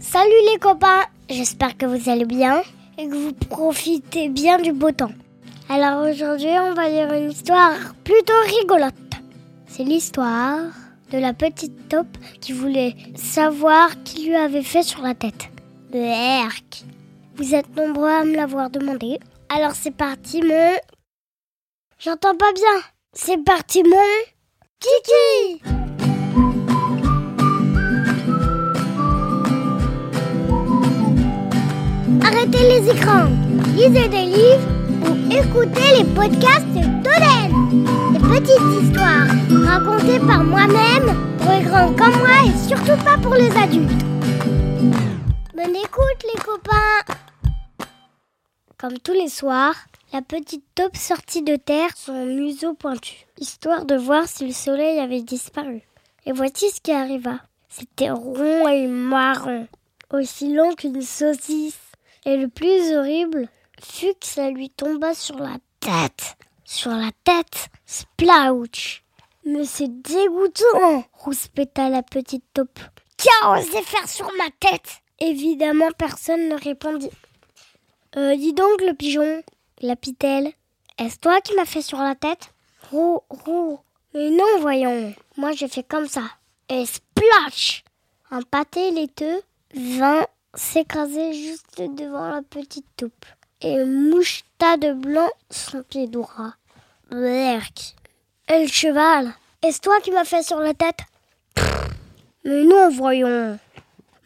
Salut les copains, j'espère que vous allez bien et que vous profitez bien du beau temps. Alors aujourd'hui on va lire une histoire plutôt rigolote. C'est l'histoire de la petite taupe qui voulait savoir qui lui avait fait sur la tête. Berk. Vous êtes nombreux à me l'avoir demandé. Alors c'est parti mon... J'entends pas bien. C'est parti mon... Kiki Arrêtez les écrans, lisez des livres ou écoutez les podcasts d'Oden. Des petites histoires racontées par moi-même pour les grands comme moi et surtout pas pour les adultes. Bonne écoute les copains Comme tous les soirs, la petite taupe sortit de terre son museau pointu, histoire de voir si le soleil avait disparu. Et voici ce qui arriva. C'était rond et marron, aussi long qu'une saucisse. Et le plus horrible fut que ça lui tomba sur la tête. Sur la tête, splouch. Mais c'est dégoûtant, rouspéta la petite taupe. Qui a osé faire sur ma tête Évidemment, personne ne répondit. Euh, dis donc, le pigeon, la pitelle, est-ce toi qui m'as fait sur la tête? Roux, roux. Mais non, voyons. Moi, j'ai fait comme ça. Et splash Un pâté laiteux vint s'écraser juste devant la petite taupe et moucheta de blanc son pied droit. Berk. Et le cheval Est-ce toi qui m'as fait sur la tête? Mais non, voyons.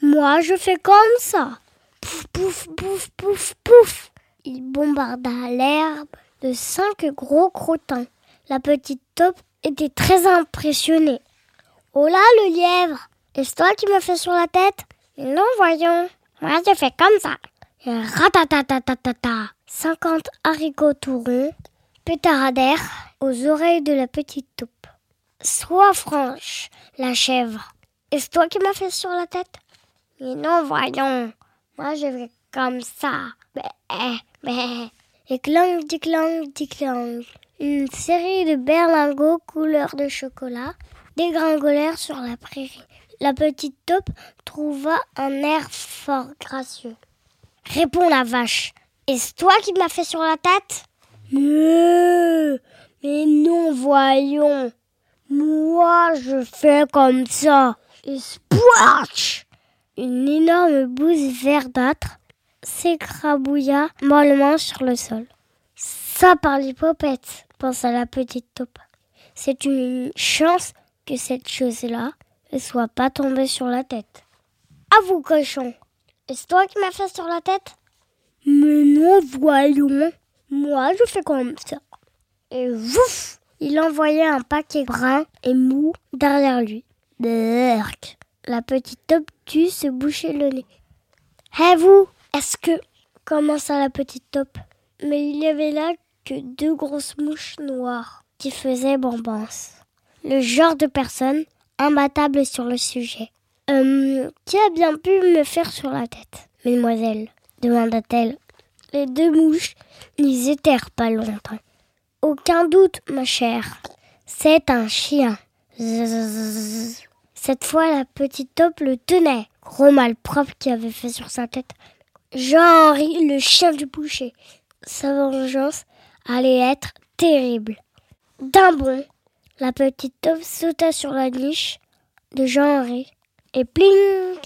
Moi, je fais comme ça. Pouf, pouf, pouf, pouf, pouf. Il bombarda l'herbe de cinq gros crottins. La petite taupe était très impressionnée. Oh là, le lièvre Est-ce toi qui m'as fait sur la tête? Non, voyons. Moi, je fais comme ça. Ratatatatata. Cinquante haricots tout ronds pétaradèrent aux oreilles de la petite taupe. Sois franche, la chèvre. Est-ce toi qui m'as fait sur la tête? Mais non, voyons. Moi, je fais comme ça. Bé, bé. Et clang, clang, clang. Une série de berlingots couleur de chocolat dégringolèrent sur la prairie. La petite taupe trouva un air fort gracieux. Réponds la vache. Est-ce toi qui m'as fait sur la tête? Mais, mais non, voyons. Moi, je fais comme ça. Et Une énorme bouse verdâtre s'écrabouilla mollement sur le sol. Ça par l'hypopète, pensa la petite taupe. C'est une chance que cette chose-là ne soit pas tombée sur la tête. À vous, cochon Est-ce toi qui m'as fait sur la tête? Mais non, voyons. Moi, je fais comme ça. Et vouf Il envoyait un paquet brun et mou derrière lui. Berk La petite taupe tue se boucher le nez. Hé vous Est-ce que commença la petite taupe. Mais il y avait là que deux grosses mouches noires qui faisaient bonbons. Le genre de personne imbattable sur le sujet. Hum, qui a bien pu me faire sur la tête, mesdemoiselles demanda-t-elle. Les deux mouches n'y étèrent pas longtemps. Aucun doute, ma chère. C'est un chien. Zzzz. Cette fois, la petite taupe le tenait. Gros malpropre qui avait fait sur sa tête. Jean-Henri, le chien du boucher. Sa vengeance allait être terrible. D'un bond, la petite taupe sauta sur la niche de Jean-Henri et pling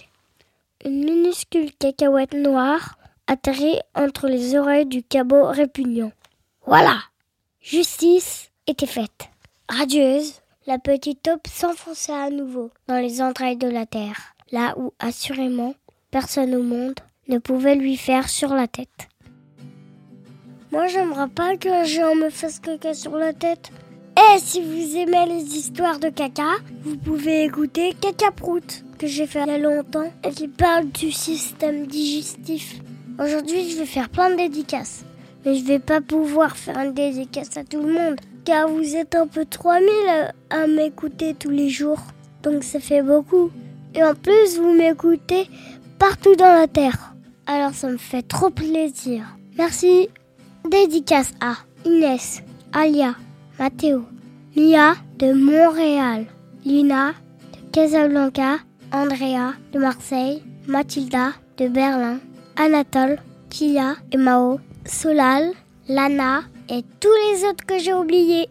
Une minuscule cacahuète noire atterrit entre les oreilles du cabot répugnant. Voilà Justice était faite. Radieuse, la petite taupe s'enfonça à nouveau dans les entrailles de la terre, là où assurément personne au monde ne pouvait lui faire sur la tête. Moi, j'aimerais pas qu'un géant me fasse caca sur la tête. Et si vous aimez les histoires de caca, vous pouvez écouter Caca Prout, que j'ai fait il y a longtemps, et qui parle du système digestif. Aujourd'hui, je vais faire plein de dédicaces. Mais je vais pas pouvoir faire une dédicace à tout le monde, car vous êtes un peu 3000 à, m'écouter tous les jours. Donc ça fait beaucoup. Et en plus, vous m'écoutez partout dans la Terre. Alors ça me fait trop plaisir. Merci. Dédicace à Inès, Alia, Mathéo, Mia de Montréal, Lina de Casablanca, Andrea de Marseille, Mathilda de Berlin, Anatole, Kia et Mao, Solal, Lana et tous les autres que j'ai oubliés.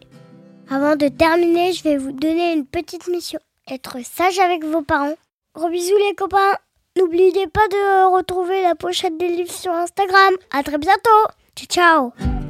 Avant de terminer, je vais vous donner une petite mission. Être sage avec vos parents. Gros bisous les copains. N'oubliez pas de retrouver la pochette des livres sur Instagram. À très bientôt. Ciao ciao.